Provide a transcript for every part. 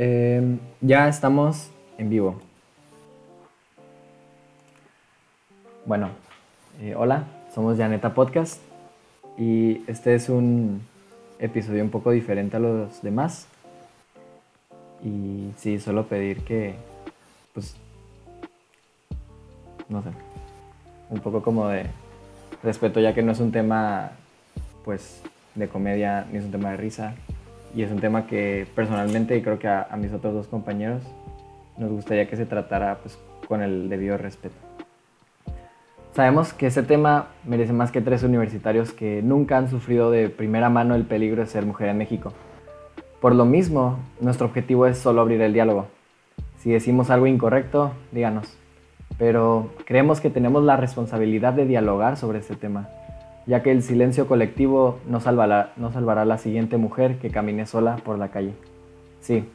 Em, ya estamos en vivo. Bueno, eh, hola, somos Janeta Podcast y este es un episodio un poco diferente a los demás. Y sí, solo pedir que, pues, no sé, un poco como de respeto ya que no es un tema, pues, de comedia ni es un tema de risa, y es un tema que personalmente y creo que a, mis otros dos compañeros nos gustaría que se tratara pues, con el debido respeto. Sabemos que ese tema merece más que tres universitarios que nunca han sufrido de primera mano el peligro de ser mujer en México. Por lo mismo, nuestro objetivo es solo abrir el diálogo. Si decimos algo incorrecto, díganos. Pero creemos que tenemos la responsabilidad de dialogar sobre este tema ya que el silencio colectivo no salvará, a la siguiente mujer que camine sola por la calle. Sí,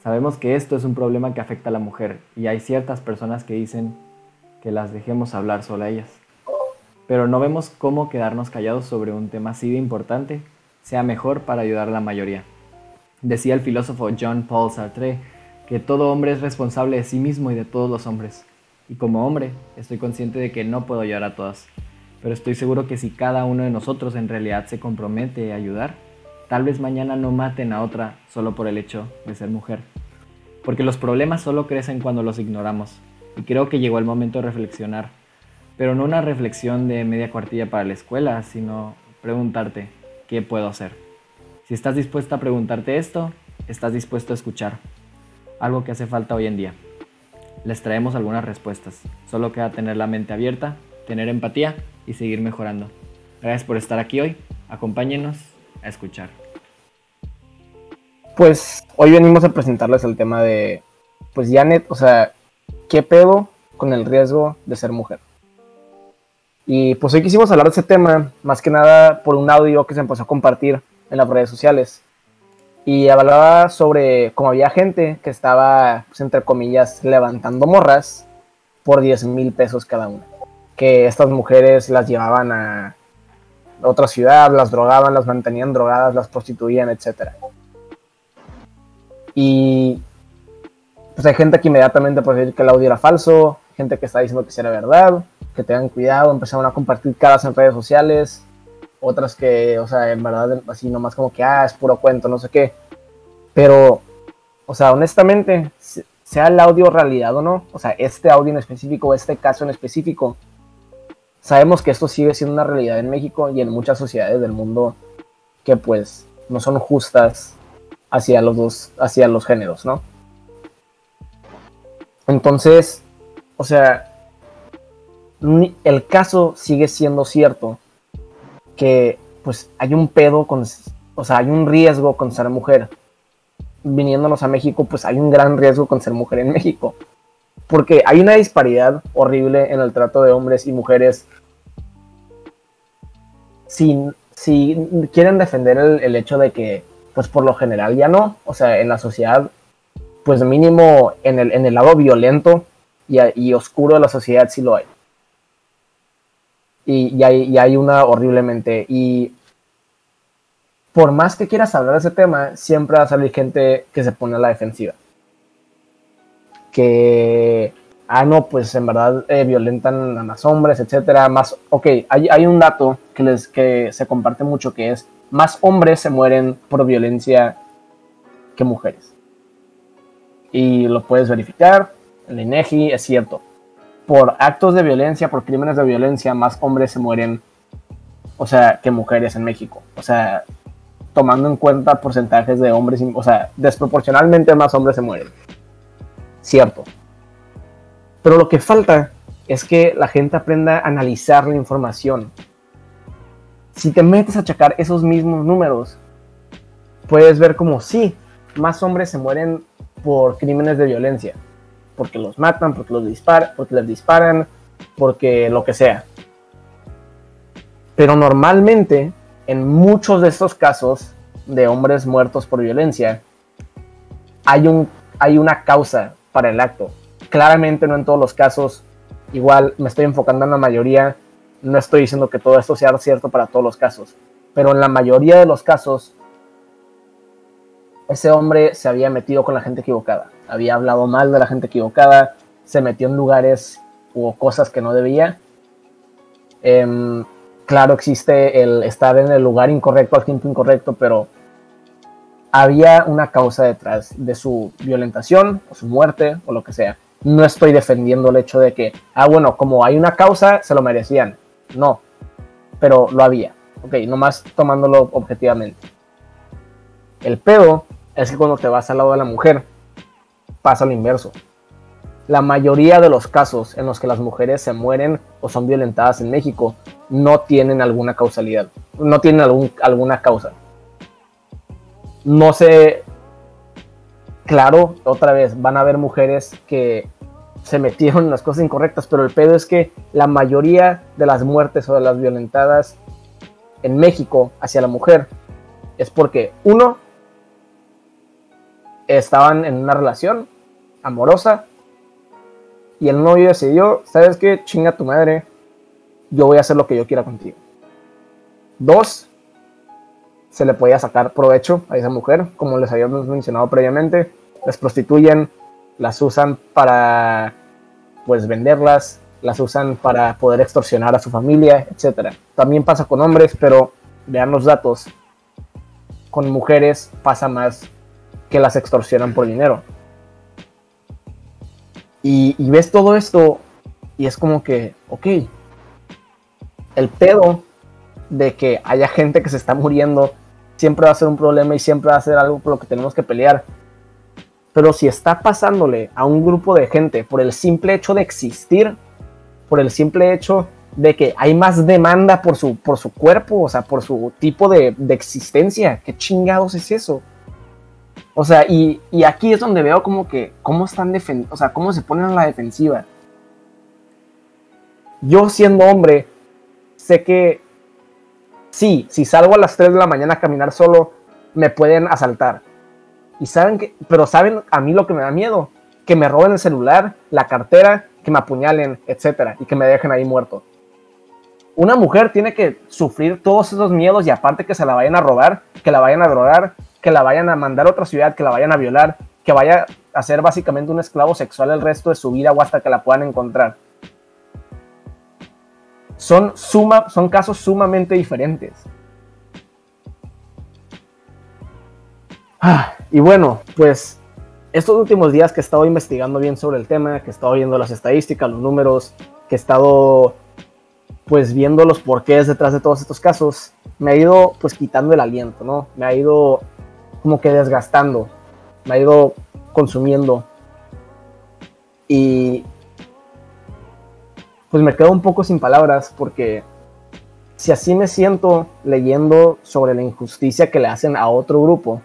sabemos que esto es un problema que afecta a la mujer y hay ciertas personas que dicen que las dejemos hablar sola a ellas. Pero no vemos cómo quedarnos callados sobre un tema así de importante sea mejor para ayudar a la mayoría. Decía el filósofo John Paul Sartre que todo hombre es responsable de sí mismo y de todos los hombres. Y como hombre, estoy consciente de que no puedo ayudar a todas pero estoy seguro que si cada uno de nosotros en realidad se compromete a ayudar, tal vez mañana no maten a otra solo por el hecho de ser mujer. Porque los problemas solo crecen cuando los ignoramos, y creo que llegó el momento de reflexionar, pero no una reflexión de media cuartilla para la escuela, sino preguntarte, ¿qué puedo hacer? Si estás dispuesta a preguntarte esto, estás dispuesto a escuchar, algo que hace falta hoy en día. Les traemos algunas respuestas, solo queda tener la mente abierta, tener empatía y seguir mejorando. Gracias por estar aquí hoy. Acompáñenos a escuchar. Pues hoy venimos a presentarles el tema de, pues Janet, o sea, ¿qué pedo con el riesgo de ser mujer? Y pues hoy quisimos hablar de ese tema, más que nada por un audio que se empezó a compartir en las redes sociales. Y hablaba sobre cómo había gente que estaba, pues, entre comillas, levantando morras por 10 mil pesos cada una que estas mujeres las llevaban a otra ciudad, las drogaban, las mantenían drogadas, las prostituían, etc. Y pues hay gente que inmediatamente puede decir que el audio era falso, gente que está diciendo que era verdad, que tengan cuidado, empezaron a compartir caras en redes sociales, otras que, o sea, en verdad, así nomás como que, ah, es puro cuento, no sé qué. Pero, o sea, honestamente, sea el audio realidad o no, o sea, este audio en específico, este caso en específico, sabemos que esto sigue siendo una realidad en México y en muchas sociedades del mundo que pues no son justas hacia los dos, hacia los géneros, ¿no? Entonces, o sea, el caso sigue siendo cierto que pues hay un pedo con, o sea, hay un riesgo con ser mujer. Viniéndonos a México, pues hay un gran riesgo con ser mujer en México porque hay una disparidad horrible en el trato de hombres y mujeres. Si, si quieren defender el, hecho de que, pues por lo general ya no, o sea, en la sociedad, pues mínimo en el, en el lado violento y, oscuro de la sociedad sí lo hay. Y, hay, y hay una horriblemente. Y por más que quieras hablar de ese tema, siempre va a salir gente que se pone a la defensiva que, ah, no, pues en verdad eh, violentan a más hombres, etcétera. Más, ok, hay, hay un dato que, les, que se comparte mucho que es más hombres se mueren por violencia que mujeres. Y lo puedes verificar, el INEGI es cierto. Por actos de violencia, por crímenes de violencia, más hombres se mueren, o sea, que mujeres en México. O sea, tomando en cuenta porcentajes de hombres, o sea, desproporcionalmente más hombres se mueren cierto. Pero lo que falta es que la gente aprenda a analizar la información. Si te metes a checar esos mismos números, puedes ver como sí, más hombres se mueren por crímenes de violencia, porque los matan, porque los disparan, porque les disparan, porque lo que sea. Pero normalmente, en muchos de estos casos de hombres muertos por violencia, hay, un, hay una causa para el acto. Claramente no en todos los casos, igual me estoy enfocando en la mayoría, no estoy diciendo que todo esto sea cierto para todos los casos, pero en la mayoría de los casos, ese hombre se había metido con la gente equivocada, había hablado mal de la gente equivocada, se metió en lugares o cosas que no debía. Em, claro, existe el estar en el lugar incorrecto al tiempo incorrecto, pero había una causa detrás de su violentación o su muerte o lo que sea. No estoy defendiendo el hecho de que, ah, bueno, como hay una causa, se lo merecían. No, pero lo había. Ok, nomás tomándolo objetivamente. El pedo es que cuando te vas al lado de la mujer, pasa lo inverso. La mayoría de los casos en los que las mujeres se mueren o son violentadas en México no tienen alguna causalidad, no tienen algún, alguna causa no sé, claro, otra vez, van a haber mujeres que se metieron en las cosas incorrectas, pero el pedo es que la mayoría de las muertes o de las violentadas en México hacia la mujer es porque, uno, estaban en una relación amorosa y el novio decidió, ¿sabes qué? Chinga tu madre, yo voy a hacer lo que yo quiera contigo. Dos, se le podía sacar provecho a esa mujer, como les habíamos mencionado previamente. Las prostituyen, las usan para pues venderlas, las usan para poder extorsionar a su familia, etc. También pasa con hombres, pero vean los datos. Con mujeres pasa más que las extorsionan por dinero. Y, y ves todo esto y es como que, ok, el pedo de que haya gente que se está muriendo siempre va a ser un problema y siempre va a ser algo por lo que tenemos que pelear. Pero si está pasándole a un grupo de gente por el simple hecho de existir, por el simple hecho de que hay más demanda por su, por su cuerpo, o sea, por su tipo de, existencia, ¿qué chingados es eso? O sea, y, y aquí es donde veo como que cómo están o sea, cómo se ponen a la defensiva. Yo siendo hombre, sé que sí, si salgo a las 3 de la mañana a caminar solo, me pueden asaltar. Y saben que, pero saben a mí lo que me da miedo, que me roben el celular, la cartera, que me apuñalen, etcétera, y que me dejen ahí muerto. Una mujer tiene que sufrir todos esos miedos y aparte que se la vayan a robar, que la vayan a drogar, que la vayan a mandar a otra ciudad, que la vayan a violar, que vaya a ser básicamente un esclavo sexual el resto de su vida o hasta que la puedan encontrar son, suma, son casos sumamente diferentes. Ah, y bueno, pues estos últimos días que he estado investigando bien sobre el tema, que he estado viendo las estadísticas, los números, que he estado pues viendo los porqués detrás de todos estos casos, me ha ido pues quitando el aliento, ¿no? Me ha ido como que desgastando, me ha ido consumiendo. Y pues me quedo un poco sin palabras porque si así me siento leyendo sobre la injusticia que le hacen a otro grupo,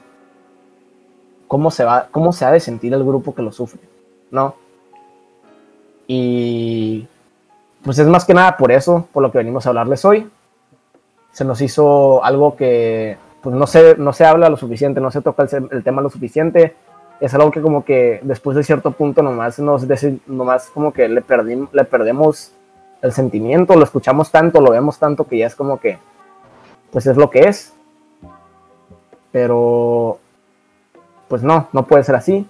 ¿cómo se, va, cómo se ha de sentir el grupo que lo sufre? ¿No? Y pues es más que nada por eso, por lo que venimos a hablarles hoy. Se nos hizo algo que pues no se, no se habla lo suficiente, no se toca el, el tema lo suficiente es algo que como que después de cierto punto nomás nos nomás como que le, perdimos le perdemos el sentimiento, lo escuchamos tanto, lo vemos tanto que ya es como que pues es lo que es. Pero pues no, no puede ser así.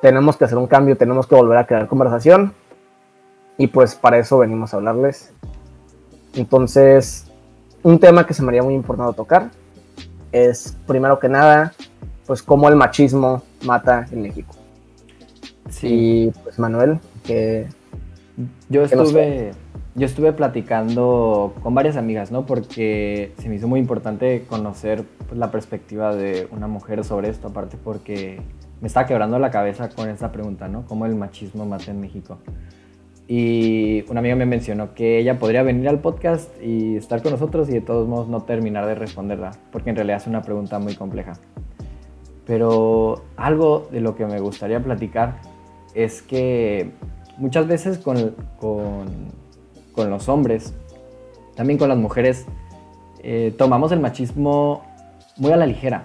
Tenemos que hacer un cambio, tenemos que volver a crear conversación. Y pues para eso venimos a hablarles. Entonces, un tema que se me haría muy importante tocar es primero que nada pues cómo el machismo mata en México. Sí. pues Manuel, que... Yo estuve, yo estuve platicando con varias amigas, ¿no? Porque se me hizo muy importante conocer pues, la perspectiva de una mujer sobre esto, aparte porque me estaba quebrando la cabeza con esta pregunta, ¿no? ¿Cómo el machismo mata en México? Y una amiga me mencionó que ella podría venir al podcast y estar con nosotros y de todos modos no terminar de responderla, porque en realidad es una pregunta muy compleja. Pero algo de lo que me gustaría platicar es que muchas veces con, con, los hombres, también con las mujeres, eh, tomamos el machismo muy a la ligera,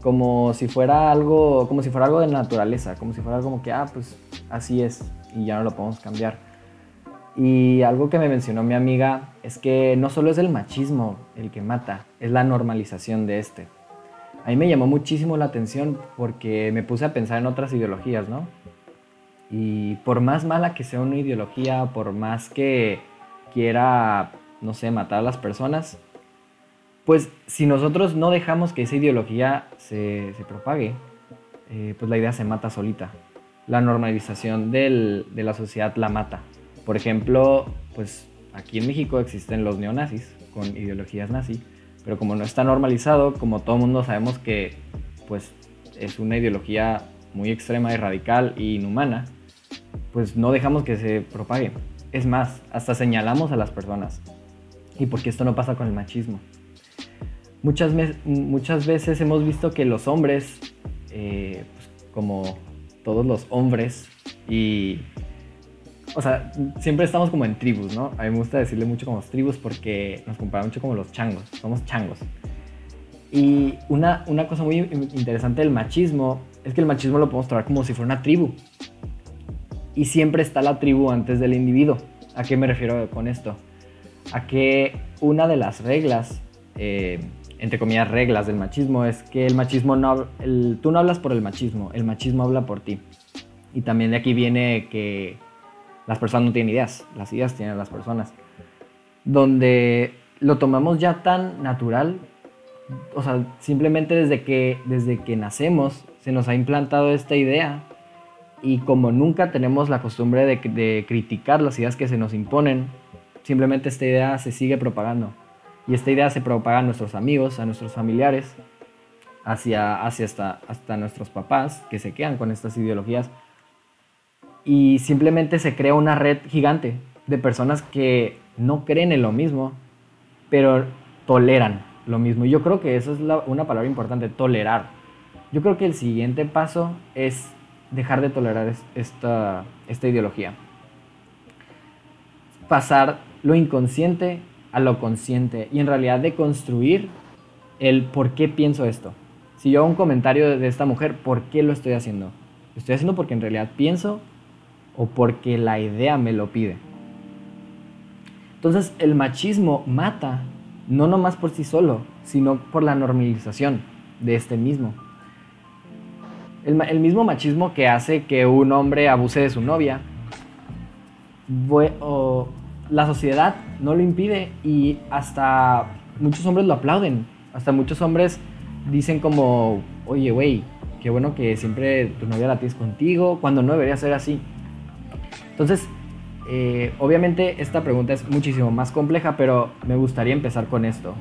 como si fuera algo, como si fuera algo de naturaleza, como si fuera algo como que, ah, pues así es y ya no lo podemos cambiar. Y algo que me mencionó mi amiga es que no solo es el machismo el que mata, es la normalización de este. a mí me llamó muchísimo la atención porque me puse a pensar en otras ideologías, ¿no? Y por más mala que sea una ideología, por más que quiera, no sé, matar a las personas, pues si nosotros no dejamos que esa ideología se, propague, eh, pues la idea se mata solita. La normalización de la sociedad la mata. Por ejemplo, pues aquí en México existen los neonazis con ideologías nazi, pero como no está normalizado, como todo mundo sabemos que pues es una ideología muy extrema y radical e inhumana, pues no dejamos que se propague. Es más, hasta señalamos a las personas. ¿Y por qué esto no pasa con el machismo? Muchas, muchas veces hemos visto que los hombres, eh, pues, como todos los hombres, y o sea, siempre estamos como en tribus, ¿no? A mí me gusta decirle mucho como tribus porque nos compara mucho como los changos, somos changos. Y una, una cosa muy interesante del machismo es que el machismo lo podemos tratar como si fuera una tribu. Y siempre está la tribu antes del individuo. ¿A qué me refiero con esto? A que una de las reglas, eh, entre comillas reglas del machismo, es que el machismo no... Tú no hablas por el machismo, el machismo habla por ti. Y también de aquí viene que las personas no tienen ideas, las ideas tienen las personas. Donde lo tomamos ya tan natural, o sea, simplemente desde que, desde que nacemos se nos ha implantado esta idea y como nunca tenemos la costumbre de, criticar las ideas que se nos imponen, simplemente esta idea se sigue propagando. Y esta idea se propaga a nuestros amigos, a nuestros familiares, hacia, hacia hasta, hasta nuestros papás que se quedan con estas ideologías y simplemente se crea una red gigante de personas que no creen en lo mismo, pero toleran lo mismo. Y yo creo que eso es una palabra importante, tolerar. Yo creo que el siguiente paso es dejar de tolerar esta, esta ideología. Pasar lo inconsciente a lo consciente y en realidad de construir el por qué pienso esto. Si yo hago un comentario de esta mujer, ¿por qué lo estoy haciendo? Lo estoy haciendo porque en realidad pienso o porque la idea me lo pide. Entonces el machismo mata, no nomás por sí solo, sino por la normalización de este mismo. El, mismo machismo que hace que un hombre abuse de su novia, o la sociedad no lo impide y hasta muchos hombres lo aplauden. Hasta muchos hombres dicen como, oye, güey, qué bueno que siempre tu novia la tienes contigo, cuando no debería ser así. Entonces, eh, obviamente esta pregunta es muchísimo más compleja, pero me gustaría empezar con esto.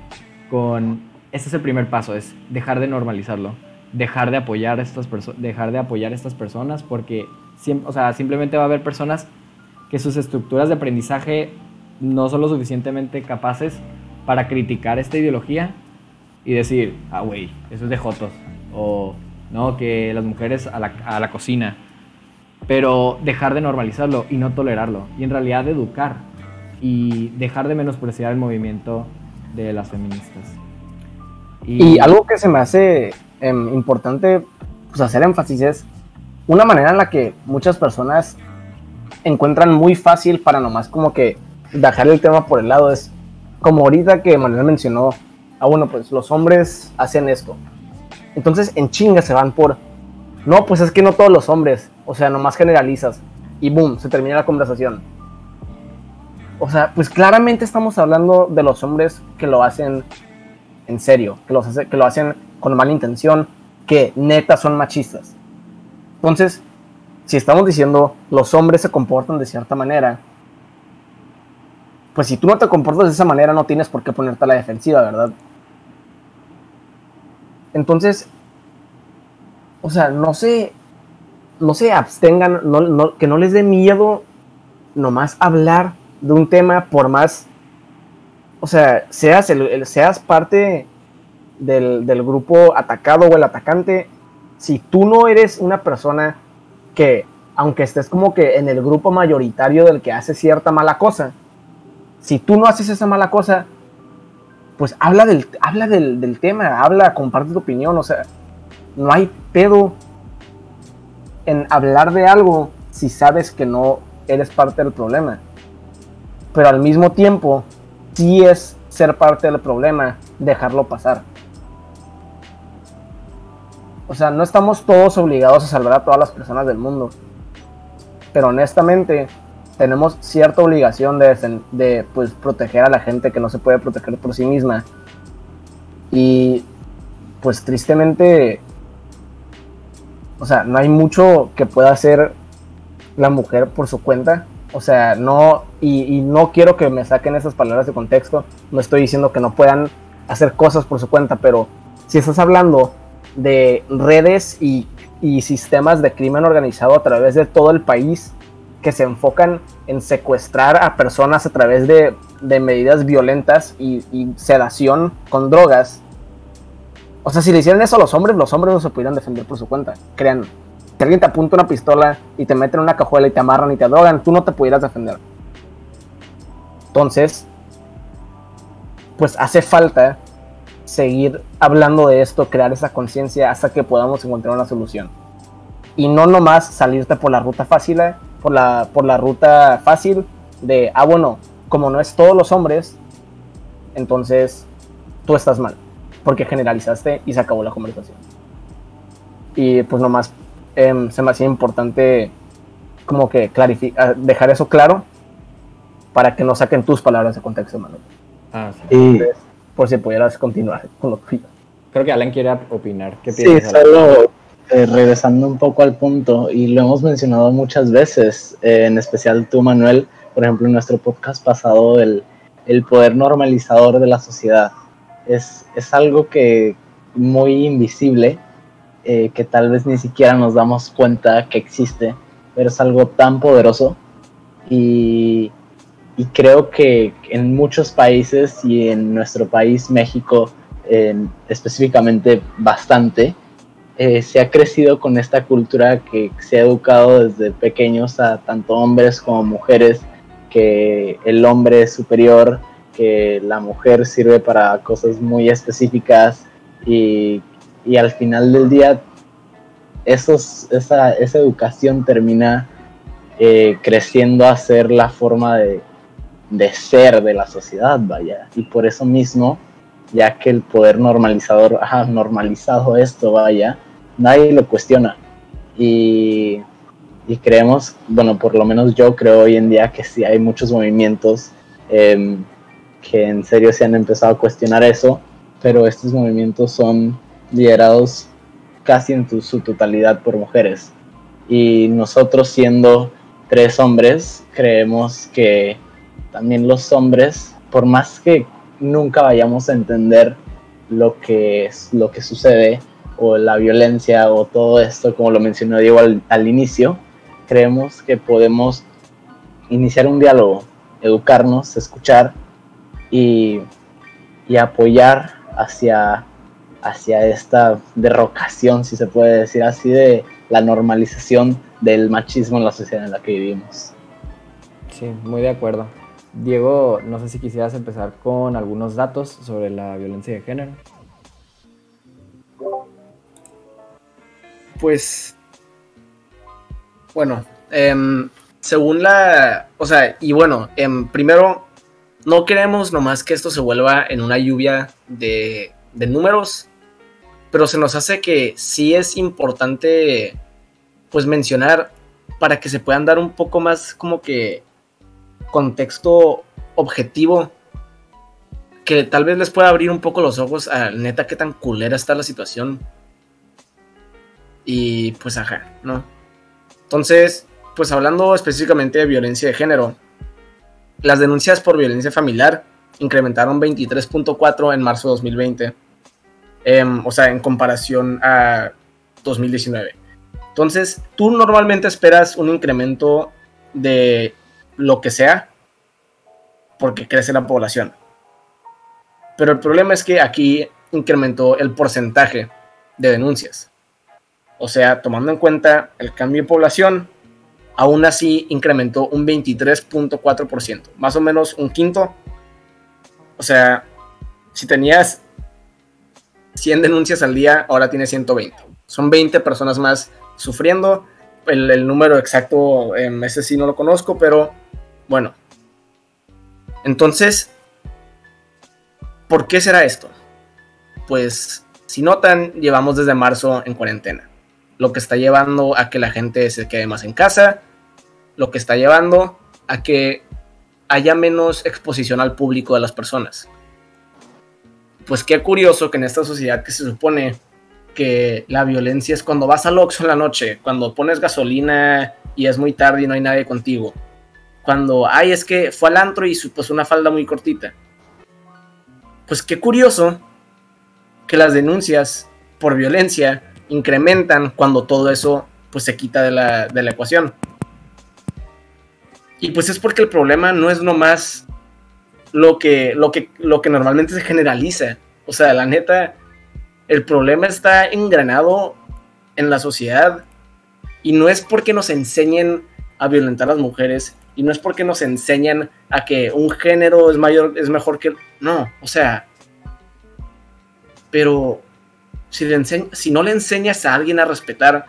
Con, este es el primer paso, es dejar de normalizarlo, dejar de apoyar a estas, dejar de apoyar estas personas, porque o sea, simplemente va a haber personas que sus estructuras de aprendizaje no son lo suficientemente capaces para criticar esta ideología y decir, ah, güey, eso es de jotos, o no, que las mujeres a la, a la cocina, pero dejar de normalizarlo y no tolerarlo. Y en realidad educar y dejar de menospreciar el movimiento de las feministas. Y, algo que se me hace em, importante pues, hacer énfasis es una manera en la que muchas personas encuentran muy fácil para nomás como que dejar el tema por el lado es como ahorita que Manuel mencionó, ah bueno, pues los hombres hacen esto. Entonces en chinga se van por, no, pues es que no todos los hombres, o sea, nomás generalizas y boom, se termina la conversación. O sea, pues claramente estamos hablando de los hombres que lo hacen en serio, que, los que lo hacen con mala intención, que neta son machistas. Entonces, si estamos diciendo los hombres se comportan de cierta manera, pues si tú no te comportas de esa manera no tienes por qué ponerte a la defensiva, ¿verdad? Entonces, o sea, no sé, no se abstengan, que no les dé miedo nomás hablar de un tema por más, o sea, seas, el, seas parte del, del, grupo atacado o el atacante, si tú no eres una persona que, aunque estés como que en el grupo mayoritario del que hace cierta mala cosa, si tú no haces esa mala cosa, pues habla del, habla del, del tema, habla, comparte tu opinión, o sea, no hay pedo en hablar de algo si sabes que no eres parte del problema. Pero al mismo tiempo, sí es ser parte del problema, dejarlo pasar. o sea, no estamos todos obligados a salvar a todas las personas del mundo. Pero honestamente, tenemos cierta obligación de, de pues, proteger a la gente que no se puede proteger por sí misma. Y pues tristemente, o sea, no hay mucho que pueda hacer la mujer por su cuenta. O sea, no, y, no quiero que me saquen esas palabras de contexto. No estoy diciendo que no puedan hacer cosas por su cuenta, pero si estás hablando de redes y, sistemas de crimen organizado a través de todo el país que se enfocan en secuestrar a personas a través de, medidas violentas y, y, sedación con drogas. O sea, si le hicieran eso a los hombres, los hombres no se pudieran defender por su cuenta. Crean, si alguien te apunta una pistola y te meten en una cajuela y te amarran y te drogan, tú no te pudieras defender. Entonces, pues hace falta seguir hablando de esto, crear esa conciencia hasta que podamos encontrar una solución. Y no nomás salirte por la ruta fácil, eh, por la, por la ruta fácil de, ah, bueno, como no es todos los hombres, entonces tú estás mal, porque generalizaste y se acabó la conversación. Y pues nomás Em, se me hacía importante como que clarificar, dejar eso claro para que no saquen tus palabras de contexto, Manuel. Ah, sí. por si pudieras continuar con lo tuyo. Creo que Alan quiere opinar. ¿Qué sí, solo eh, regresando un poco al punto, y lo hemos mencionado muchas veces, eh, en especial tú, Manuel, por ejemplo, en nuestro podcast pasado, el, el poder normalizador de la sociedad. Es, es algo que muy invisible, eh, que tal vez ni siquiera nos damos cuenta que existe, pero es algo tan poderoso. Y, creo que en muchos países y en nuestro país, México, específicamente bastante, eh, se ha crecido con esta cultura que se ha educado desde pequeños a tanto hombres como mujeres, que el hombre es superior, que la mujer sirve para cosas muy específicas y y al final del día esa, esa educación termina eh, creciendo a ser la forma de, de, ser de la sociedad, vaya. Y por eso mismo, ya que el poder normalizador ha normalizado esto, vaya, nadie lo cuestiona. Y, y, creemos, bueno, por lo menos yo creo hoy en día que sí hay muchos movimientos em, que en serio se han empezado a cuestionar eso, pero estos movimientos son liderados casi en su totalidad por mujeres. Y nosotros siendo tres hombres, creemos que también los hombres, por más que nunca vayamos a entender lo que, lo que sucede o la violencia o todo esto, como lo mencionó Diego al, inicio, creemos que podemos iniciar un diálogo, educarnos, escuchar y, y apoyar hacia hacia esta derrocación, si se puede decir así, de la normalización del machismo en la sociedad en la que vivimos. Sí, muy de acuerdo. Diego, no sé si quisieras empezar con algunos datos sobre la violencia de género. Pues, bueno, em, según la, o sea, y bueno, em, primero, no queremos nomás que esto se vuelva en una lluvia de, de números, pero se nos hace que sí es importante pues mencionar para que se puedan dar un poco más como que contexto objetivo que tal vez les pueda abrir un poco los ojos a neta qué tan culera está la situación. Y pues ajá, ¿no? Entonces, pues hablando específicamente de violencia de género, las denuncias por violencia familiar incrementaron 23.4 en marzo de 2020 Em, o sea, en comparación a 2019. Entonces, tú normalmente esperas un incremento de lo que sea porque crece la población. Pero el problema es que aquí incrementó el porcentaje de denuncias. O sea, tomando en cuenta el cambio de población, aún así incrementó un 23.4%, más o menos un quinto. O sea, si tenías 100 denuncias al día, ahora tiene 120. Son 20 personas más sufriendo. El, número exacto, en ese sí no lo conozco, pero bueno. Entonces, ¿por qué será esto? Pues si notan, llevamos desde marzo en cuarentena, lo que está llevando a que la gente se quede más en casa, lo que está llevando a que haya menos exposición al público de las personas. Pues qué curioso que en esta sociedad que se supone que la violencia es cuando vas al Oxxo en la noche, cuando pones gasolina y es muy tarde y no hay nadie contigo. Cuando, ay, es que fue al antro y pues una falda muy cortita. Pues qué curioso que las denuncias por violencia incrementan cuando todo eso pues se quita de la, de la ecuación. Y pues es porque el problema no es nomás lo que, lo que, lo que normalmente se generaliza. O sea, la neta, el problema está engranado en la sociedad y no es porque nos enseñen a violentar a las mujeres y no es porque nos enseñan a que un género es mayor es mejor que no, o sea, pero si, le si no le enseñas a alguien a respetar,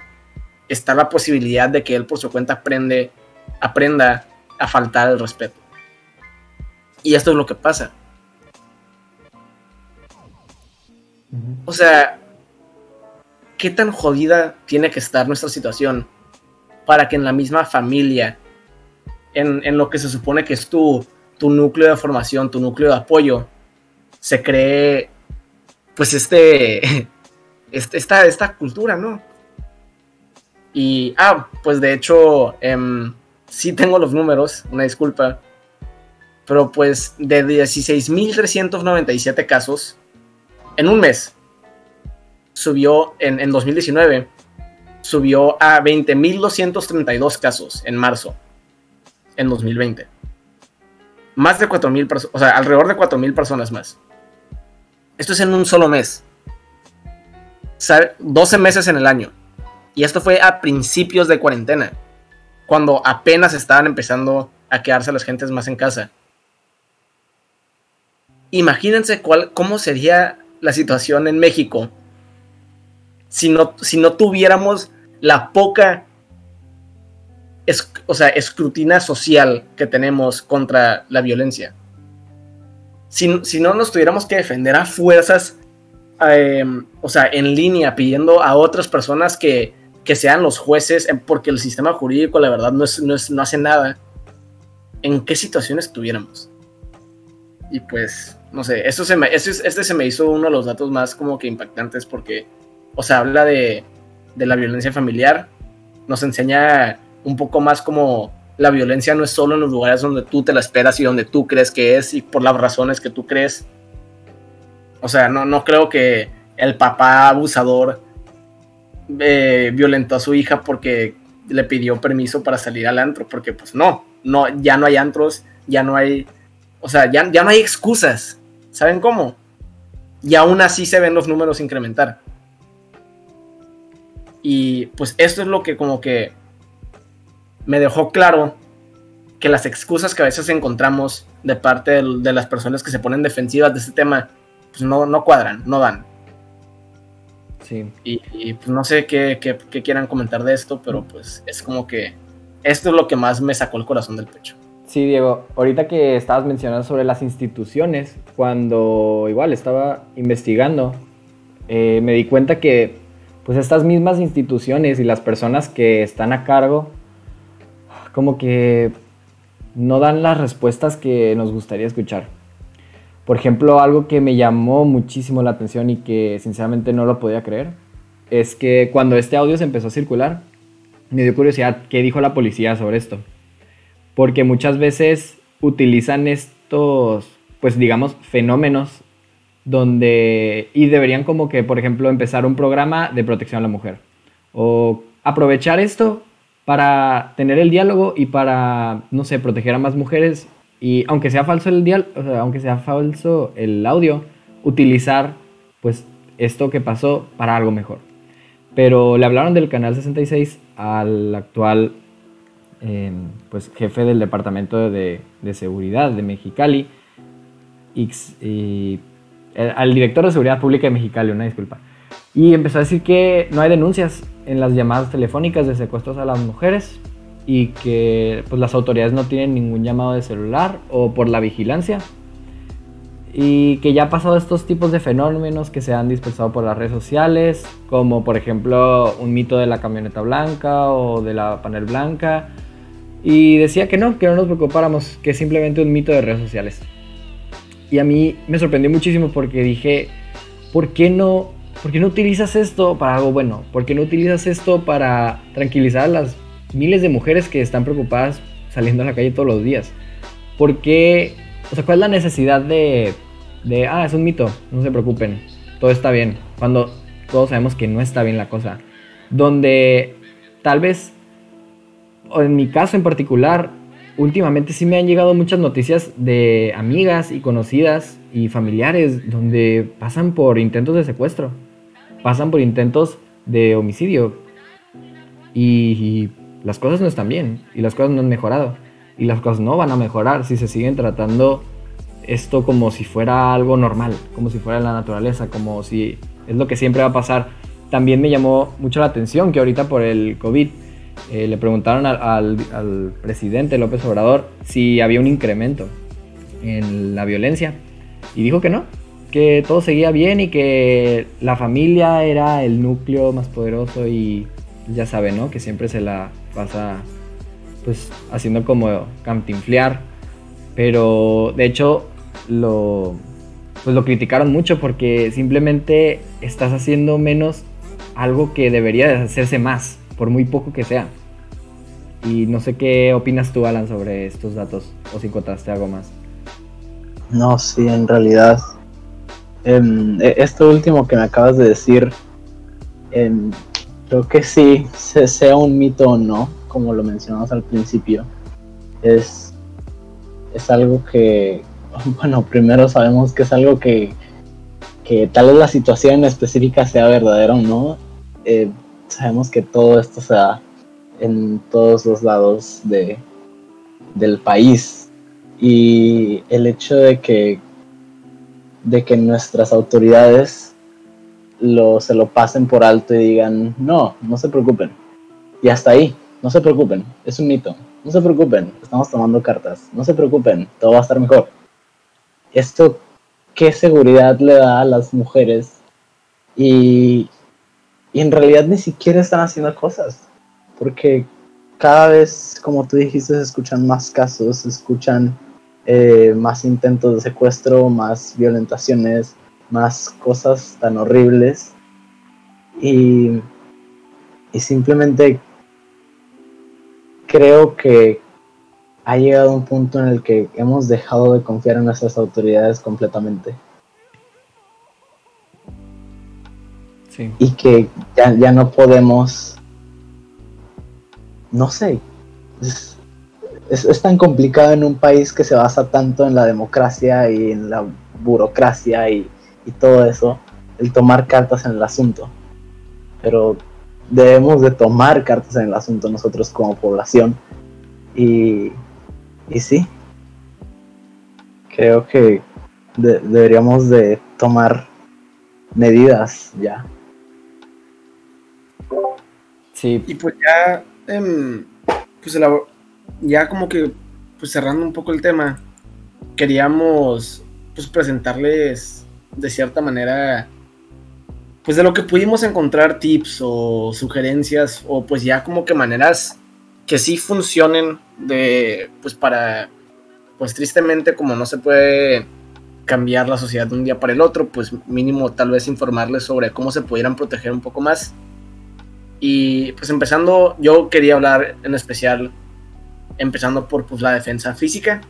está la posibilidad de que él por su cuenta aprende, aprenda a faltar el respeto. Y esto es lo que pasa. O sea, ¿qué tan jodida tiene que estar nuestra situación para que en la misma familia, en, lo que se supone que es tu, tu núcleo de formación, tu núcleo de apoyo, se cree pues este, este esta, esta cultura, ¿no? Y, ah, pues de hecho, em, sí tengo los números, una disculpa, pero pues de 16.397 casos, en un mes subió en, en 2019, subió a 20.232 casos en marzo, en 2020. Más de 4.000 personas, o sea, alrededor de 4.000 personas más. Esto es en un solo mes. 12 meses en el año. Y esto fue a principios de cuarentena, cuando apenas estaban empezando a quedarse las gentes más en casa. Imagínense cuál, cómo sería la situación en México si no, si no tuviéramos la poca o sea, escrutina social que tenemos contra la violencia. Si, si no nos tuviéramos que defender a fuerzas, em, o sea, en línea, pidiendo a otras personas que, que sean los jueces, em, porque el sistema jurídico, la verdad, no, es, no, es, no hace nada, ¿en qué situación estuviéramos? Y pues, no sé, esto se me, este, se me hizo uno de los datos más como que impactantes porque, o sea, habla de, de la violencia familiar, nos enseña un poco más como la violencia no es solo en los lugares donde tú te la esperas y donde tú crees que es y por las razones que tú crees. O sea, no, no creo que el papá abusador eh, violentó a su hija porque le pidió permiso para salir al antro, porque pues no, no, ya no hay antros, ya no hay o sea, ya, ya no hay excusas. ¿Saben cómo? Y aún así se ven los números incrementar. Y pues esto es lo que como que me dejó claro que las excusas que a veces encontramos de parte de, las personas que se ponen defensivas de este tema, pues no, no cuadran, no dan. Sí. Y, pues no sé qué, qué quieran comentar de esto, pero pues es como que esto es lo que más me sacó el corazón del pecho. Sí, Diego, ahorita que estabas mencionando sobre las instituciones, cuando igual estaba investigando, eh, me di cuenta que pues estas mismas instituciones y las personas que están a cargo, como que no dan las respuestas que nos gustaría escuchar. Por ejemplo, algo que me llamó muchísimo la atención y que sinceramente no lo podía creer, es que cuando este audio se empezó a circular, me dio curiosidad qué dijo la policía sobre esto porque muchas veces utilizan estos, pues digamos, fenómenos donde, y deberían como que, por ejemplo, empezar un programa de protección a la mujer, o aprovechar esto para tener el diálogo y para, no sé, proteger a más mujeres, y aunque sea falso el dial o sea, aunque sea falso el audio, utilizar, pues, esto que pasó para algo mejor. Pero le hablaron del canal 66 al actual pues, jefe del Departamento de, Seguridad de Mexicali y, al director de Seguridad Pública de Mexicali, una disculpa. Y empezó a decir que no hay denuncias en las llamadas telefónicas de secuestros a las mujeres y que pues, las autoridades no tienen ningún llamado de celular o por la vigilancia. y que ya ha pasado estos tipos de fenómenos que se han dispersado por las redes sociales, como por ejemplo un mito de la camioneta blanca o de la panel blanca, y decía que no, que no nos preocupáramos, que es simplemente un mito de redes sociales. Y a mí me sorprendió muchísimo porque dije, ¿por qué no, por qué no utilizas esto para algo bueno? ¿Por qué no utilizas esto para tranquilizar a las miles de mujeres que están preocupadas saliendo a la calle todos los días? ¿Por qué o sea, ¿cuál es la necesidad de, de, ah, es un mito, no se preocupen, todo está bien, cuando todos sabemos que no está bien la cosa? Donde tal vez, en mi caso en particular, últimamente sí me han llegado muchas noticias de amigas y conocidas y familiares donde pasan por intentos de secuestro, pasan por intentos de homicidio y, y las cosas no están bien y las cosas no han mejorado y las cosas no van a mejorar si se siguen tratando esto como si fuera algo normal, como si fuera la naturaleza, como si es lo que siempre va a pasar. También me llamó mucho la atención que ahorita por el COVID eh, le preguntaron al, al, presidente López Obrador si había un incremento en la violencia y dijo que no, que todo seguía bien y que la familia era el núcleo más poderoso y ya sabe, ¿no? Que siempre se la pasa pues haciendo como cantinflear. Pero de hecho lo, pues lo criticaron mucho porque simplemente estás haciendo menos algo que debería hacerse más, por muy poco que sea. Y no sé qué opinas tú, Alan, sobre estos datos, o si encontraste algo más. No, sí, en realidad, em, e, esto último que me acabas de decir, em, creo que sí, sea un mito o no, como lo mencionamos al principio, es, es algo que, bueno, primero sabemos que es algo que, que tal vez la situación específica sea verdadera o no. Eh, sabemos que todo esto se da en todos los lados de, del país. Y el hecho de que, de que nuestras autoridades lo, se lo pasen por alto y digan, no, no se preocupen. Y hasta ahí. No se preocupen, es un mito. No se preocupen, estamos tomando cartas. No se preocupen, todo va a estar mejor. Esto, ¿qué seguridad le da a las mujeres? Y, y en realidad ni siquiera están haciendo cosas. Porque cada vez, como tú dijiste, se escuchan más casos, se escuchan eh, más intentos de secuestro, más violentaciones, más cosas tan horribles. Y, y simplemente creo que ha llegado un punto en el que hemos dejado de confiar en nuestras autoridades completamente. Y que ya, no podemos, no sé, es, es, tan complicado en un país que se basa tanto en la democracia y en la burocracia y, y todo eso, el tomar cartas en el asunto. Pero debemos de tomar cartas en el asunto nosotros como población. Y, y sí, creo que deberíamos de tomar medidas ya. Y pues ya, em, pues ya como que, pues cerrando un poco el tema, queríamos pues presentarles de cierta manera pues de lo que pudimos encontrar tips o sugerencias o pues ya como que maneras que sí funcionen de pues para pues tristemente como no se puede cambiar la sociedad de un día para el otro, pues mínimo tal vez informarles sobre cómo se pudieran proteger un poco más. Y pues empezando, yo quería hablar en especial, empezando por pues la defensa física,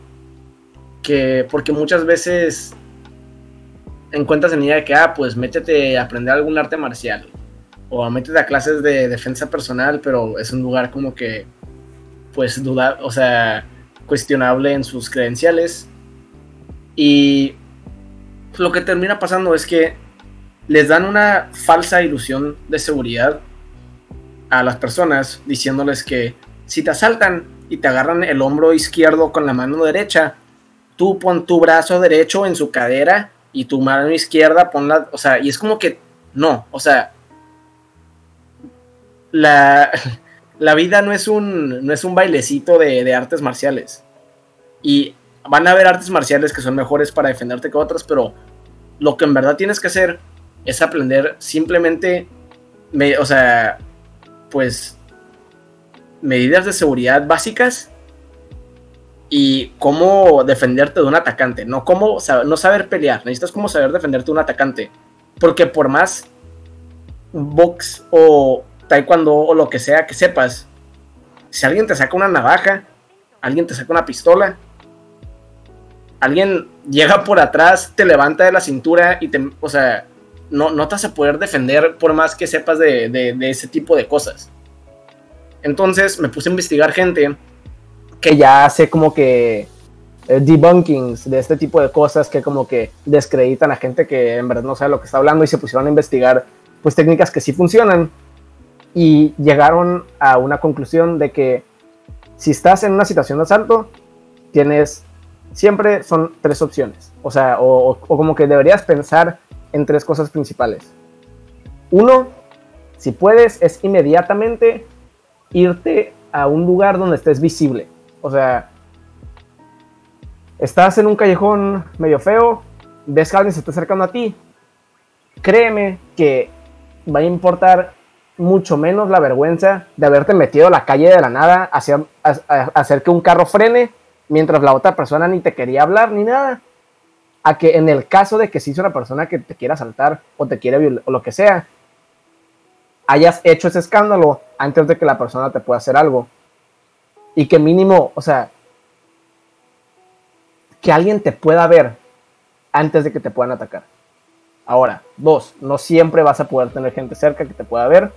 que porque muchas veces encuentras en ella de que, ah, pues métete a aprender algún arte marcial. O métete a clases de defensa personal, pero es un lugar como que, pues, duda, o sea, cuestionable en sus credenciales. Y lo que termina pasando es que les dan una falsa ilusión de seguridad a las personas, diciéndoles que si te asaltan y te agarran el hombro izquierdo con la mano derecha, tú pon tu brazo derecho en su cadera y tu mano izquierda ponla, o sea, y es como que no, o sea, la, la vida no es un, no es un bailecito de, artes marciales. Y van a haber artes marciales que son mejores para defenderte que otras, pero lo que en verdad tienes que hacer es aprender simplemente, o sea, pues medidas de seguridad básicas y cómo defenderte de un atacante, no cómo no saber pelear, necesitas cómo saber defenderte de un atacante, porque por más box o taekwondo o lo que sea que sepas, si alguien te saca una navaja, alguien te saca una pistola, alguien llega por atrás, te levanta de la cintura y te, o sea, no, no te vas a poder defender por más que sepas de, de ese tipo de cosas. Entonces me puse a investigar gente que ya hace como que eh, debunkings de este tipo de cosas que como que descreditan a gente que en verdad no sabe lo que está hablando y se pusieron a investigar pues técnicas que sí funcionan y llegaron a una conclusión de que si estás en una situación de asalto tienes siempre son tres opciones o sea o, o como que deberías pensar en tres cosas principales uno si puedes es inmediatamente irte a un lugar donde estés visible o sea, estás en un callejón medio feo, ves que alguien se está acercando a ti, créeme que va a importar mucho menos la vergüenza de haberte metido a la calle de la nada, hacer que un carro frene mientras la otra persona ni te quería hablar ni nada. A que en el caso de que si es una persona que te quiera asaltar o te quiere violar o lo que sea, hayas hecho ese escándalo antes de que la persona te pueda hacer algo y que mínimo, o sea, que alguien te pueda ver antes de que te puedan atacar. Ahora, dos, no siempre vas a poder tener gente cerca que te pueda ver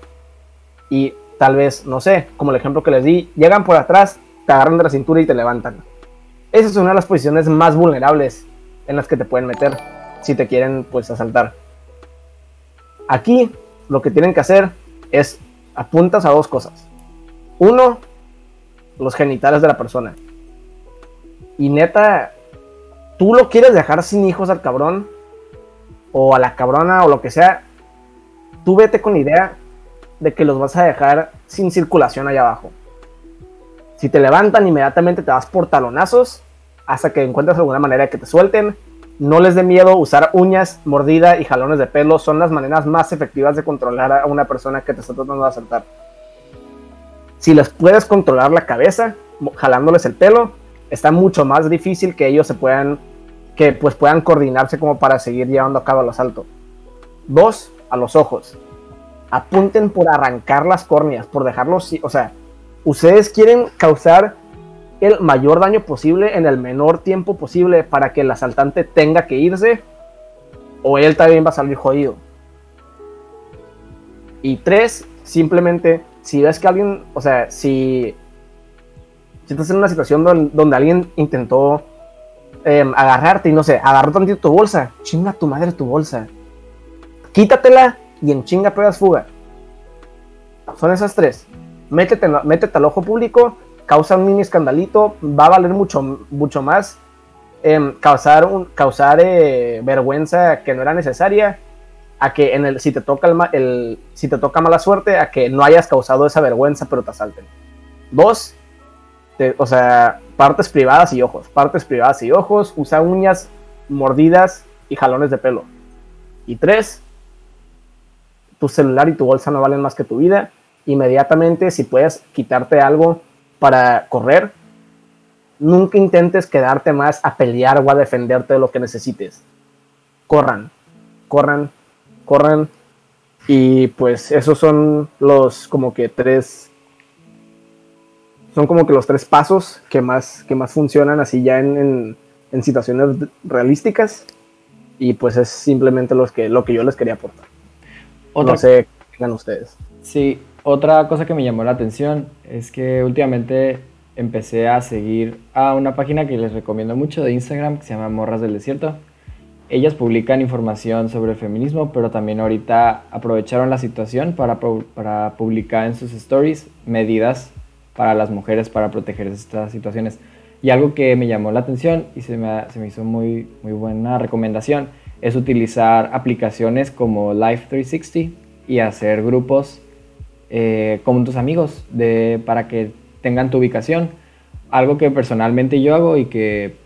y tal vez, no sé, como el ejemplo que les di, llegan por atrás, te agarran de la cintura y te levantan. Esa es una de las posiciones más vulnerables en las que te pueden meter si te quieren pues asaltar. Aquí lo que tienen que hacer es apuntas a dos cosas. Uno, los genitales de la persona. Y neta, tú lo quieres dejar sin hijos al cabrón, o a la cabrona, o lo que sea, tú vete con la idea de que los vas a dejar sin circulación allá abajo. Si te levantan, inmediatamente te vas por talonazos hasta que encuentres alguna manera que te suelten. No les dé miedo usar uñas, mordida y jalones de pelo. Son las maneras más efectivas de controlar a una persona que te está tratando de asaltar. Si les puedes controlar la cabeza, jalándoles el pelo, está mucho más difícil que ellos se puedan, que pues puedan coordinarse como para seguir llevando a cabo el asalto. Dos, a los ojos. Apunten por arrancar las córneas, por dejarlos, o sea, ustedes quieren causar el mayor daño posible en el menor tiempo posible para que el asaltante tenga que irse o él también va a salir jodido. Y tres, simplemente si ves que alguien, o sea, si, si estás en una situación donde, alguien intentó em, agarrarte y no sé, agarró tantito tu bolsa, chinga tu madre tu bolsa, quítatela y en chinga pegas fuga. Son esas tres. Métete, métete al ojo público, causa un mini escandalito, va a valer mucho, mucho más em, causar, causar eh, vergüenza que no era necesaria a que si te toca el, si te toca mala suerte, a que no hayas causado esa vergüenza, pero te asalten. Dos, o sea, partes privadas y ojos, partes privadas y ojos, usa uñas, mordidas y jalones de pelo. Y tres, tu celular y tu bolsa no valen más que tu vida. Inmediatamente, si puedes quitarte algo para correr, nunca intentes quedarte más a pelear o a defenderte de lo que necesites. Corran, corran, corran. Y pues esos son los como que tres. Son como que los tres pasos que más, que más funcionan así ya en, en, situaciones realísticas. Y pues es simplemente los que, lo que yo les quería aportar. Otra, no sé qué digan ustedes. Sí, otra cosa que me llamó la atención es que últimamente empecé a seguir a una página que les recomiendo mucho de Instagram que se llama Morras del Desierto ellas publican información sobre el feminismo, pero también ahorita aprovecharon la situación para, publicar en sus stories medidas para las mujeres para proteger estas situaciones. Y algo que me llamó la atención y se me, hizo muy, muy buena recomendación es utilizar aplicaciones como Life 360 y hacer grupos eh, con tus amigos de, para que tengan tu ubicación. Algo que personalmente yo hago y que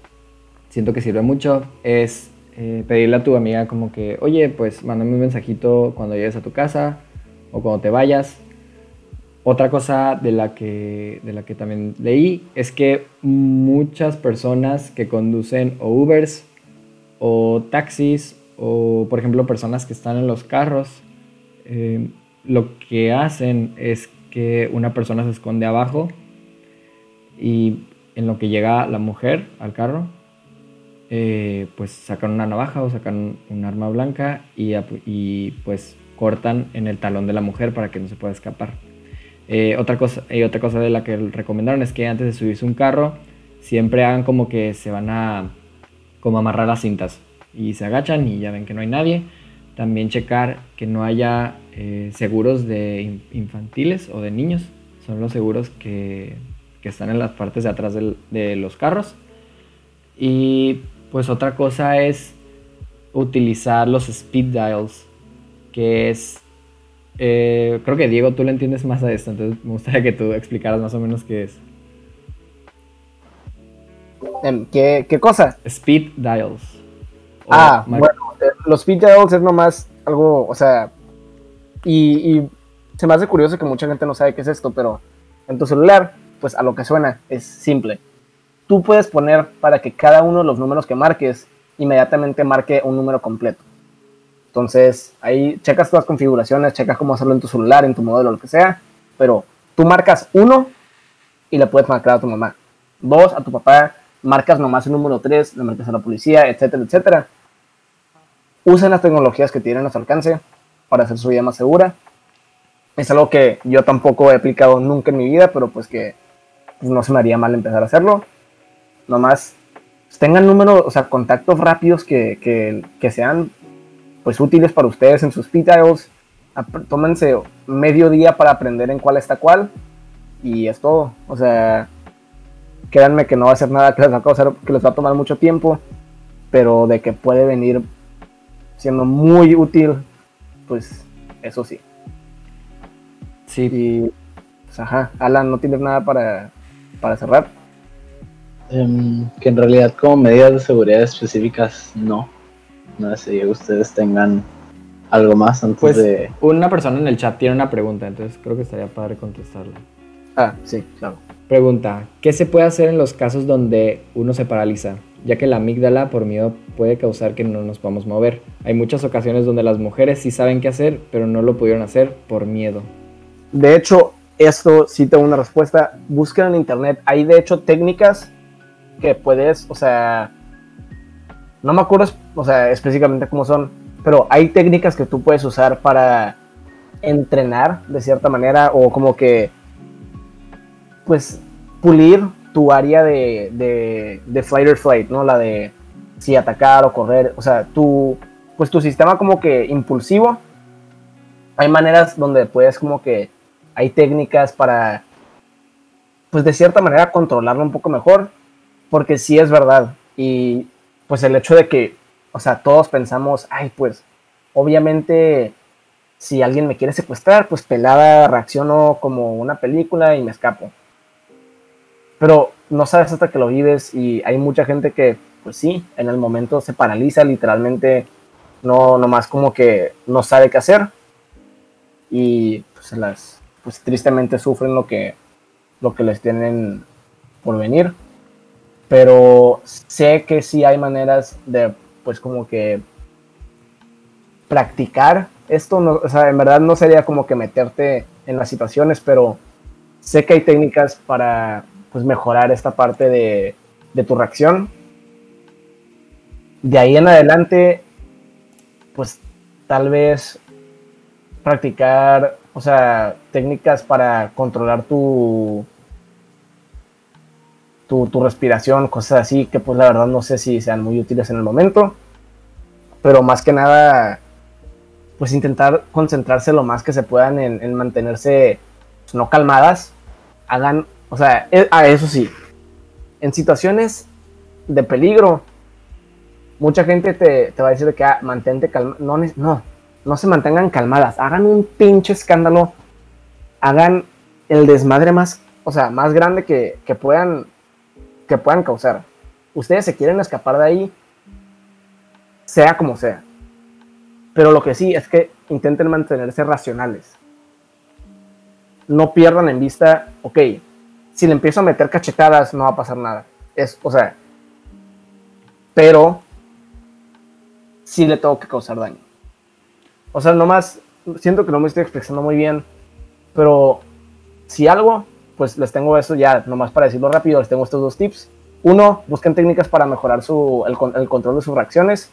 siento que sirve mucho, es eh, pedirle a tu amiga como que, oye, pues mándame un mensajito cuando llegues a tu casa o cuando te vayas. Otra cosa de la que, de la que también leí es que muchas personas que conducen o Ubers o taxis o por ejemplo personas que están en los carros, eh, lo que hacen es que una persona se esconde abajo y en lo que llega la mujer al carro, eh, pues sacan una navaja o sacan un arma blanca y, pues cortan en el talón de la mujer para que no se pueda escapar. Eh, otra, cosa, otra cosa de la que recomendaron es que antes de subirse un carro, siempre hagan como que se van a como amarrar las cintas y se agachan y ya ven que no hay nadie. También checar que no haya eh, seguros de infantiles o de niños. Son los seguros que, que están en las partes de atrás de los carros. Y pues otra cosa es utilizar los speed dials, que es eh, creo que Diego, tú le entiendes más a esto, entonces me gustaría que tú explicaras más o menos qué es. Em, ¿Qué, qué cosa? Speed dials. ah, bueno, los speed dials es nomás algo, o sea, y, y, se me hace curioso que mucha gente no sabe qué es esto, pero en tu celular, pues a lo que suena es simple. Tú puedes poner para que cada uno de los números que marques inmediatamente marque un número completo. Entonces, ahí checas todas las configuraciones, checas cómo hacerlo en tu celular, en tu modelo, lo que sea, pero tú marcas uno y le puedes marcar a tu mamá. Dos, a tu papá, marcas nomás el número tres, le marcas a la policía, etcétera, etcétera. Usen las tecnologías que tienen a su alcance para hacer su vida más segura. Es algo que yo tampoco he aplicado nunca en mi vida, pero pues que pues, no se me haría mal empezar a hacerlo. Nomás tengan números, o sea, contactos rápidos que, que, que sean pues útiles para ustedes en sus details. Tómense medio día para aprender en cuál está cuál y es todo. O sea, créanme que no va a ser nada que les va a causar, que les va a tomar mucho tiempo, pero de que puede venir siendo muy útil, pues eso sí. Sí. Y, pues, ajá, Alan, ¿no tienes nada para, para cerrar? Em, que en realidad como medidas de seguridad específicas no no sé si ustedes tengan algo más antes pues, de. Una persona en el chat tiene una pregunta, entonces creo que estaría padre contestarla. Ah, sí, claro. Pregunta: ¿Qué se puede hacer en los casos donde uno se paraliza? Ya que la amígdala por miedo puede causar que no nos podamos mover. Hay muchas ocasiones donde las mujeres sí saben qué hacer, pero no lo pudieron hacer por miedo. De hecho, esto sí tengo una respuesta. Busquen en internet. Hay de hecho técnicas que puedes, o sea, no me acuerdo, o sea, específicamente cómo son, pero hay técnicas que tú puedes usar para entrenar de cierta manera o como que, pues, pulir tu área de, de, de flight or flight, ¿no? La de si atacar o correr, o sea, tu, pues tu sistema como que impulsivo, hay maneras donde puedes como que, hay técnicas para, pues de cierta manera controlarlo un poco mejor, porque sí es verdad, y pues el hecho de que, o sea, todos pensamos, ay, pues, obviamente, si alguien me quiere secuestrar, pues pelada reacciono como una película y me escapo. Pero no sabes hasta que lo vives y hay mucha gente que, pues sí, en el momento se paraliza, literalmente, no, nomás como que no sabe qué hacer y pues las, pues tristemente sufren lo que, lo que les tienen por venir. Pero sé que sí hay maneras de, pues como que practicar esto, no, o sea, en verdad no sería como que meterte en las situaciones, pero sé que hay técnicas para, pues, mejorar esta parte de, de tu reacción. De ahí en adelante, pues, tal vez practicar, o sea, técnicas para controlar tu, tu, respiración, cosas así, que pues la verdad no sé si sean muy útiles en el momento. Pero más que nada, pues intentar concentrarse lo más que se puedan en, mantenerse pues, no calmadas. Hagan, o sea, a ah, eso sí, en situaciones de peligro, mucha gente te, va a decir que ah, mantente calmada. No, no, no se mantengan calmadas. Hagan un pinche escándalo. Hagan el desmadre más, o sea, más grande que, que puedan que puedan causar. ustedes se quieren escapar de ahí, sea como sea. Pero lo que sí es que intenten mantenerse racionales. No pierdan en vista, ok, si le empiezo a meter cachetadas no va a pasar nada. Es, o sea, pero sí le tengo que causar daño. O sea, nomás siento que no me estoy expresando muy bien, pero si algo, pues les tengo eso ya, nomás para decirlo rápido, les tengo estos dos tips. Uno, busquen técnicas para mejorar su, el, el control de sus reacciones.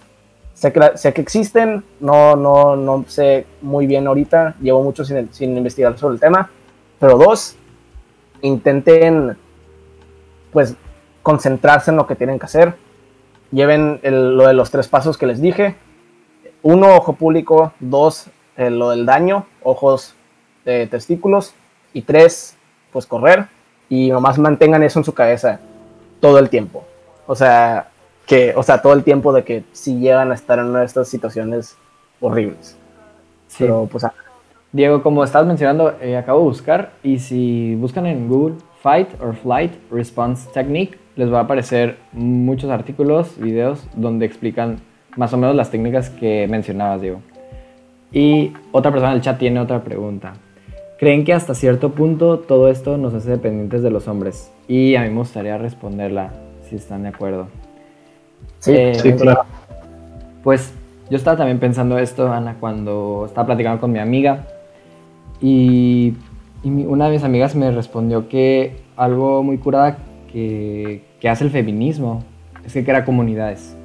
Sé que, sé que existen, no, no, no sé muy bien ahorita, llevo mucho sin, sin investigar sobre el tema. Pero dos, intenten pues concentrarse en lo que tienen que hacer. Lleven lo de los tres pasos que les dije. Uno, ojo público. Dos, lo del daño, ojos de testículos. Y tres, pues correr. Y nomás mantengan eso en su cabeza todo el tiempo. O sea, que, o sea, todo el tiempo de que si llegan a estar en una de estas situaciones horribles. Pero pues... Diego, como estás mencionando, eh, acabo de buscar y si buscan en Google Fight or Flight Response Technique, les va a aparecer muchos artículos, videos donde explican más o menos las técnicas que mencionabas, Diego. Y otra persona en el chat tiene otra pregunta. ¿Creen que hasta cierto punto todo esto nos hace dependientes de los hombres? Y a mí me gustaría responderla, si están de acuerdo. Sí, eh, sí, claro. Pues yo estaba también pensando esto, Ana, cuando estaba platicando con mi amiga. Y, una de mis amigas me respondió que algo muy curada que, que hace el feminismo es que crea comunidades.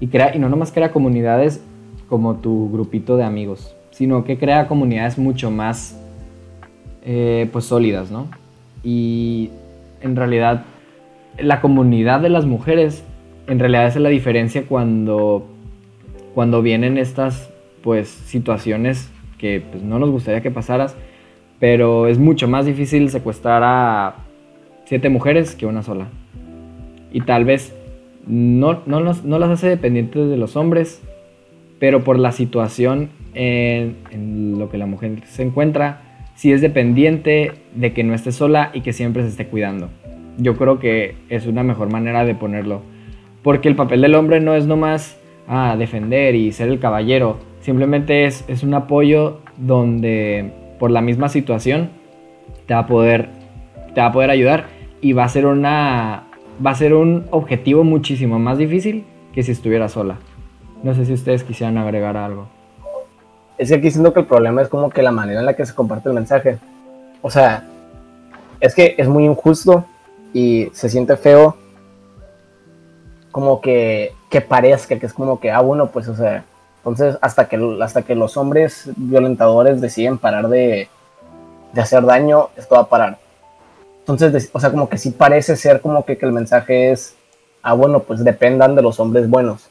Y, crea, y no nomás crea comunidades como tu grupito de amigos, sino que crea comunidades mucho más eh, pues sólidas, ¿no? Y en realidad la comunidad de las mujeres en realidad es la diferencia cuando, cuando vienen estas pues situaciones que pues, no nos gustaría que pasaras, pero es mucho más difícil secuestrar a siete mujeres que una sola. Y tal vez no, no, las hace dependientes de los hombres, pero por la situación en, lo que la mujer se encuentra, sí es dependiente de que no esté sola y que siempre se esté cuidando. Yo creo que es una mejor manera de ponerlo. Porque el papel del hombre no es nomás ah, defender y ser el caballero, simplemente es, es un apoyo donde por la misma situación te va a poder, te va a poder ayudar y va a ser una va a ser un objetivo muchísimo más difícil que si estuviera sola. No sé si ustedes quisieran agregar algo. Es que aquí siento que el problema es como que la manera en la que se comparte el mensaje. O sea, es que es muy injusto y se siente feo como que, que parezca que es como que, ah, bueno, pues, o sea, entonces hasta que, hasta que los hombres violentadores deciden parar de, de hacer daño, esto va a parar. Entonces, o sea, como que sí parece ser como que, que el mensaje es, ah, bueno, pues dependan de los hombres buenos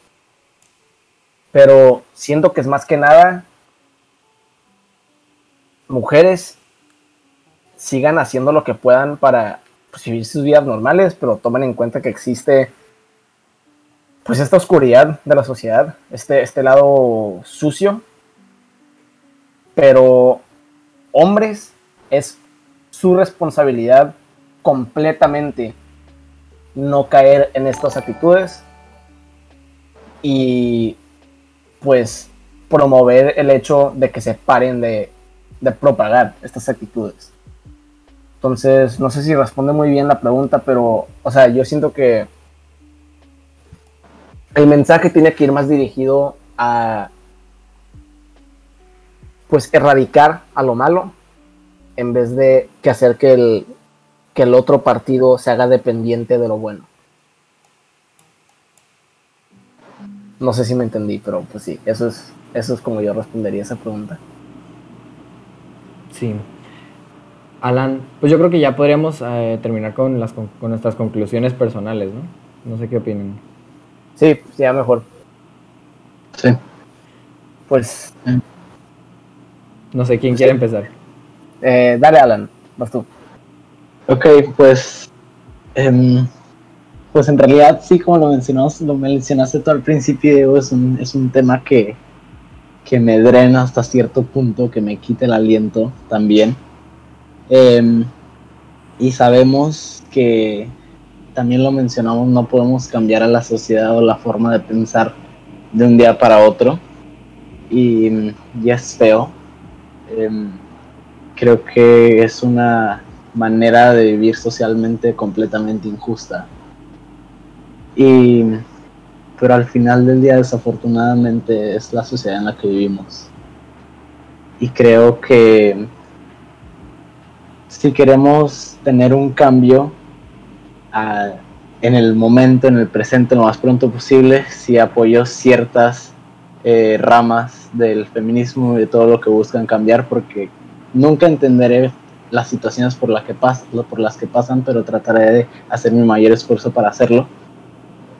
pero siento que es más que nada mujeres sigan haciendo lo que puedan para pues, vivir sus vidas normales, pero tomen en cuenta que existe pues esta oscuridad de la sociedad, este, este lado sucio, pero hombres es su responsabilidad completamente no caer en estas actitudes y pues promover el hecho de que se paren de, propagar estas actitudes. Entonces, no sé si responde muy bien la pregunta, pero, o sea, yo siento que el mensaje tiene que ir más dirigido a, pues, erradicar a lo malo, en vez de que hacer que el, que el otro partido se haga dependiente de lo bueno. No sé si me entendí, pero pues sí, eso es, eso es como yo respondería esa pregunta. Sí. Alan, pues yo creo que ya podríamos eh, terminar con, las, con nuestras conclusiones personales, ¿no? No sé qué opinan. Sí, ya mejor. Sí. Pues. No sé quién quiere empezar. Eh, dale, Alan, vas tú. Ok, pues. Em, pues en realidad sí, como lo mencionamos, lo mencionaste tú al principio, es un, es un tema que, que me drena hasta cierto punto, que me quita el aliento también. Em, y sabemos que, también lo mencionamos, no podemos cambiar a la sociedad o la forma de pensar de un día para otro. Y, ya es feo. Em, creo que es una manera de vivir socialmente completamente injusta. Y, pero al final del día, desafortunadamente, es la sociedad en la que vivimos. Y creo que si queremos tener un cambio en el momento, en el presente, lo más pronto posible, si apoyo ciertas eh, ramas del feminismo y de todo lo que buscan cambiar, porque nunca entenderé las situaciones por, que por las que pasan, pero trataré de hacer mi mayor esfuerzo para hacerlo.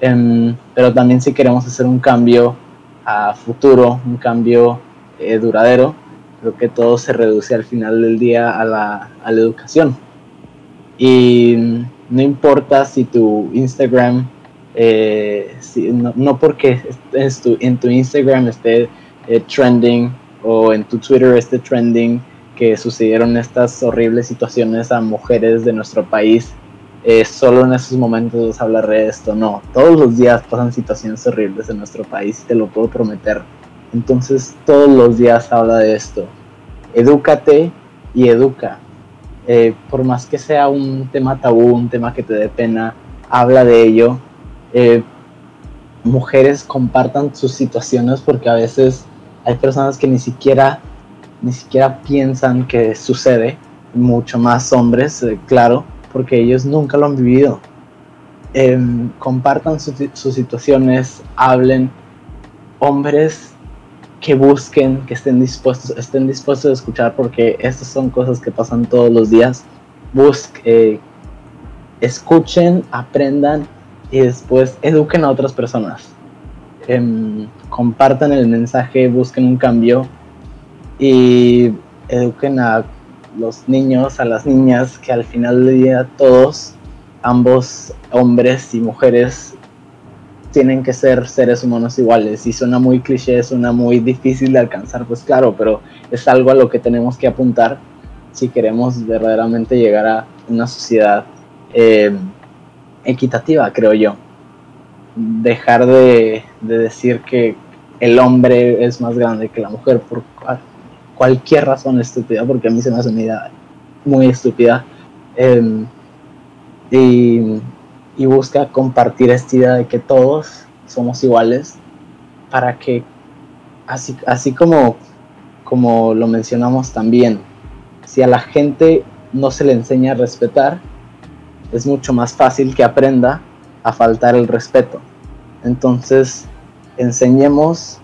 Em, pero también si queremos hacer un cambio a futuro, un cambio eh, duradero, creo que todo se reduce al final del día a la, a la educación. Y no importa si tu Instagram, eh, no, porque en tu, Instagram esté eh, trending o en tu Twitter esté trending que sucedieron estas horribles situaciones a mujeres de nuestro país, eh, solo en esos momentos hablaré de esto. No, todos los días pasan situaciones horribles en nuestro país, te lo puedo prometer. Entonces todos los días habla de esto. Edúcate y educa. Eh, por más que sea un tema tabú, un tema que te dé pena, habla de ello. Eh, mujeres compartan sus situaciones porque a veces hay personas que ni siquiera ni siquiera piensan que sucede, mucho más hombres, eh, claro, porque ellos nunca lo han vivido. Em, compartan sus situaciones, hablen, hombres que busquen, que estén dispuestos, estén dispuestos a escuchar, porque estas son cosas que pasan todos los días. Busquen, escuchen, aprendan y después eduquen a otras personas. Em, compartan el mensaje, busquen un cambio y eduquen a los niños, a las niñas, que al final del día todos, ambos hombres y mujeres, tienen que ser seres humanos iguales. Y suena muy cliché, suena muy difícil de alcanzar, pues claro, pero es algo a lo que tenemos que apuntar si queremos verdaderamente llegar a una sociedad eh, equitativa, creo yo. Dejar de, decir que el hombre es más grande que la mujer por cualquier razón estúpida, porque a mí se me hace una idea muy estúpida. Em, y y busca compartir esta idea de que todos somos iguales para que, así, así como, como lo mencionamos también, si a la gente no se le enseña a respetar, es mucho más fácil que aprenda a faltar el respeto. Entonces, enseñemos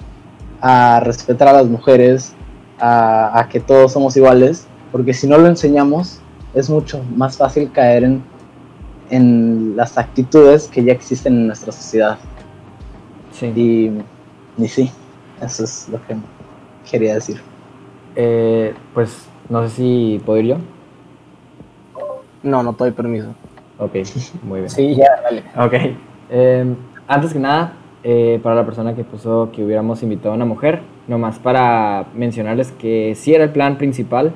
a respetar a las mujeres, a, a, que todos somos iguales, porque si no lo enseñamos, es mucho más fácil caer en en las actitudes que ya existen en nuestra sociedad. Sí. Y, sí, eso es lo que quería decir. Eh, pues no sé si puedo ir yo. No, no te doy permiso. Ok, muy bien. sí, ya, dale. Ok. Em, antes que nada, eh, para la persona que puso que hubiéramos invitado a una mujer, nomás para mencionarles que sí era el plan principal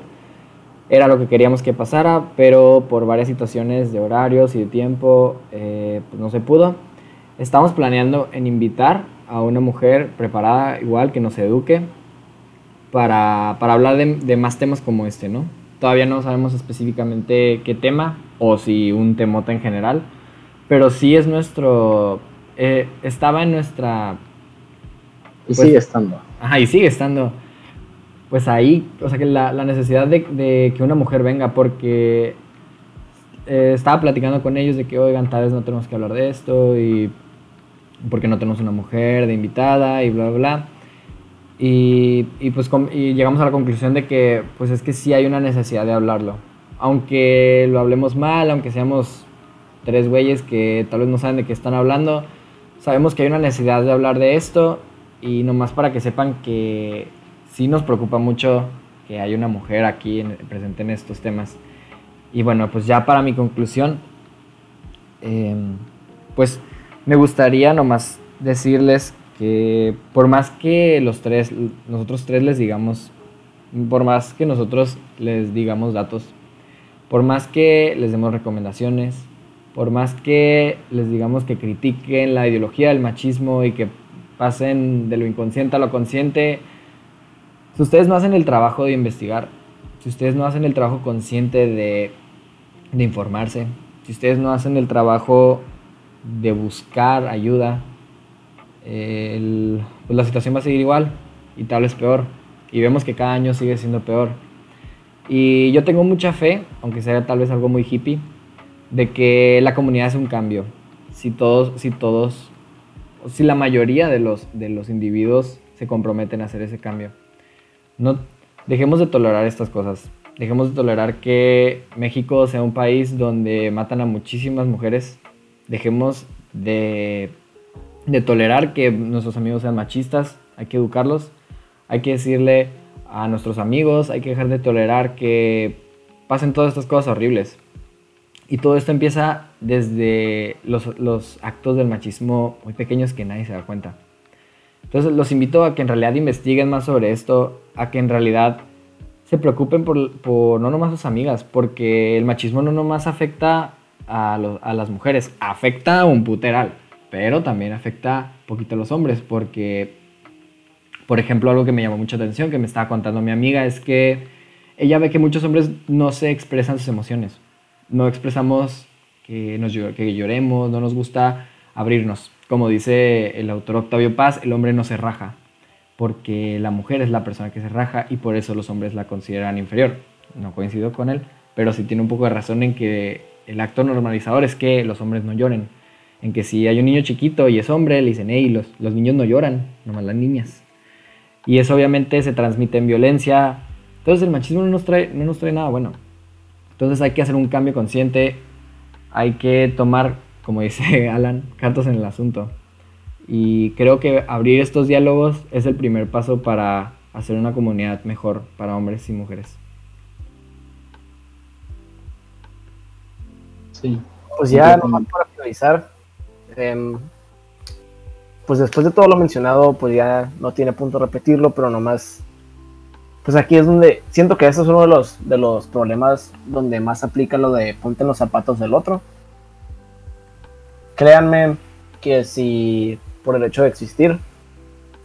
era lo que queríamos que pasara, pero por varias situaciones de horarios y de tiempo eh, pues no se pudo. Estamos planeando en invitar a una mujer preparada igual que nos eduque para, para hablar de, de, más temas como este, ¿no? Todavía no sabemos específicamente qué tema o si un temota en general, pero sí es nuestro... Eh, estaba en nuestra... y pues sigue estando. Ajá, y sigue estando pues ahí, o sea, que la, necesidad de, que una mujer venga, porque eh, estaba platicando con ellos de que, oigan, tal vez no tenemos que hablar de esto y porque no tenemos una mujer de invitada y bla, bla, bla. Y, y pues llegamos a la conclusión de que, pues es que sí hay una necesidad de hablarlo. Aunque lo hablemos mal, aunque seamos tres güeyes que tal vez no saben de qué están hablando, sabemos que hay una necesidad de hablar de esto y nomás para que sepan que sí nos preocupa mucho que haya una mujer aquí presente en estos temas. Y bueno, pues ya para mi conclusión, em, pues me gustaría nomás decirles que por más que los tres, nosotros tres les digamos, por más que nosotros les digamos datos, por más que les demos recomendaciones, por más que les digamos que critiquen la ideología del machismo y que pasen de lo inconsciente a lo consciente, si ustedes no hacen el trabajo de investigar, si ustedes no hacen el trabajo consciente de, informarse, si ustedes no hacen el trabajo de buscar ayuda, pues la situación va a seguir igual y tal vez peor. Y vemos que cada año sigue siendo peor. Y yo tengo mucha fe, aunque sea tal vez algo muy hippie, de que la comunidad hace un cambio. Si todos, si todos, si la mayoría de los, de los individuos se comprometen a hacer ese cambio. No, dejemos de tolerar estas cosas. Dejemos de tolerar que México sea un país donde matan a muchísimas mujeres. Dejemos de, de tolerar que nuestros amigos sean machistas. Hay que educarlos. Hay que decirle a nuestros amigos, hay que dejar de tolerar que pasen todas estas cosas horribles. Y todo esto empieza desde los, los, actos del machismo muy pequeños que nadie se da cuenta. Entonces los invito a que en realidad investiguen más sobre esto, a que en realidad se preocupen por, no nomás sus amigas, porque el machismo no nomás afecta a, a las mujeres, afecta a un puteral, pero también afecta poquito a los hombres, porque, por ejemplo, algo que me llamó mucha atención, que me estaba contando mi amiga, es que ella ve que muchos hombres no se expresan sus emociones no expresamos que, nos, que lloremos, no nos gusta abrirnos. Como dice el autor Octavio Paz, el hombre no se raja, porque la mujer es la persona que se raja y por eso los hombres la consideran inferior. No coincido con él, pero sí tiene un poco de razón en que el acto normalizador es que los hombres no lloren. En que si hay un niño chiquito y es hombre, le dicen, hey, los, los niños no lloran, nomás las niñas. Y eso obviamente se transmite en violencia. Entonces el machismo no nos trae, no nos trae nada bueno. Entonces hay que hacer un cambio consciente, hay que tomar, como dice Alan, cartas en el asunto. Y creo que abrir estos diálogos es el primer paso para hacer una comunidad mejor para hombres y mujeres. Sí. Pues ya nomás para finalizar, em, pues después de todo lo mencionado, pues ya no tiene punto repetirlo, pero nomás pues aquí es donde siento que ese es uno de los, de los problemas donde más aplica lo de ponte en los zapatos del otro. Créanme que si por el hecho de existir,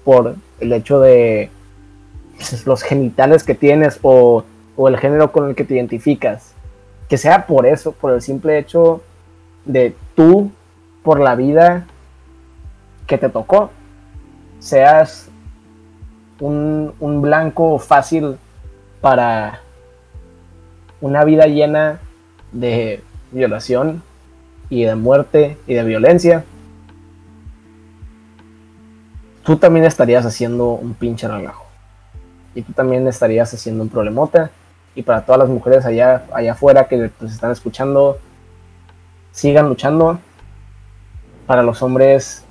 por el hecho de los genitales que tienes o, o el género con el que te identificas, que sea por eso, por el simple hecho de tú, por la vida que te tocó, seas un, blanco fácil para una vida llena de violación y de muerte y de violencia, tú también estarías haciendo un pinche relajo. Y tú también estarías haciendo un problemota. Y para todas las mujeres allá, allá afuera que están escuchando, sigan luchando. Para los hombres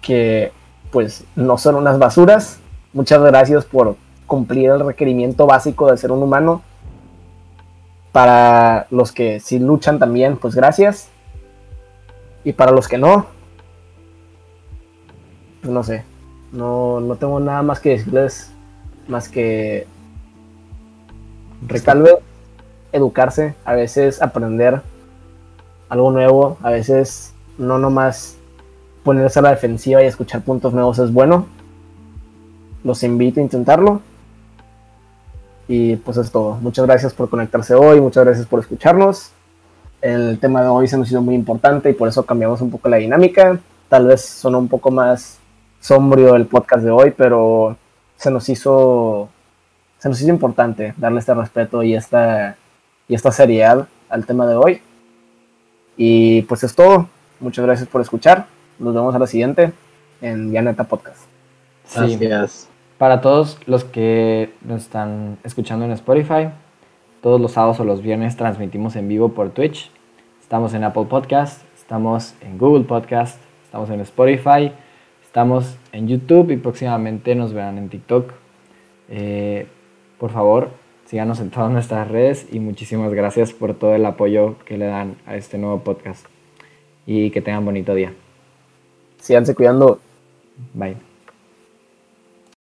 que pues no son unas basuras, Muchas gracias por cumplir el requerimiento básico de ser un humano. Para los que sí luchan también, pues gracias. Y para los que no, pues no sé. No, no tengo nada más que decirles más que tal educarse, a veces aprender algo nuevo, a veces no nomás ponerse a la defensiva y escuchar puntos nuevos es bueno, los invito a intentarlo. Y pues es todo. Muchas gracias por conectarse hoy, muchas gracias por escucharnos. El tema de hoy se nos hizo muy importante y por eso cambiamos un poco la dinámica. Tal vez sonó un poco más sombrío el podcast de hoy, pero se nos hizo se nos hizo importante darle este respeto y esta y esta seriedad al tema de hoy. Y pues es todo. Muchas gracias por escuchar. Nos vemos a la siguiente en Yaneta Podcast. Gracias. Para todos los que nos están escuchando en Spotify, todos los sábados o los viernes transmitimos en vivo por Twitch. Estamos en Apple Podcast, estamos en Google Podcast, estamos en Spotify, estamos en YouTube y próximamente nos verán en TikTok. Eh, por favor, síganos en todas nuestras redes y muchísimas gracias por todo el apoyo que le dan a este nuevo podcast. Y que tengan bonito día. Síganse cuidando. Bye.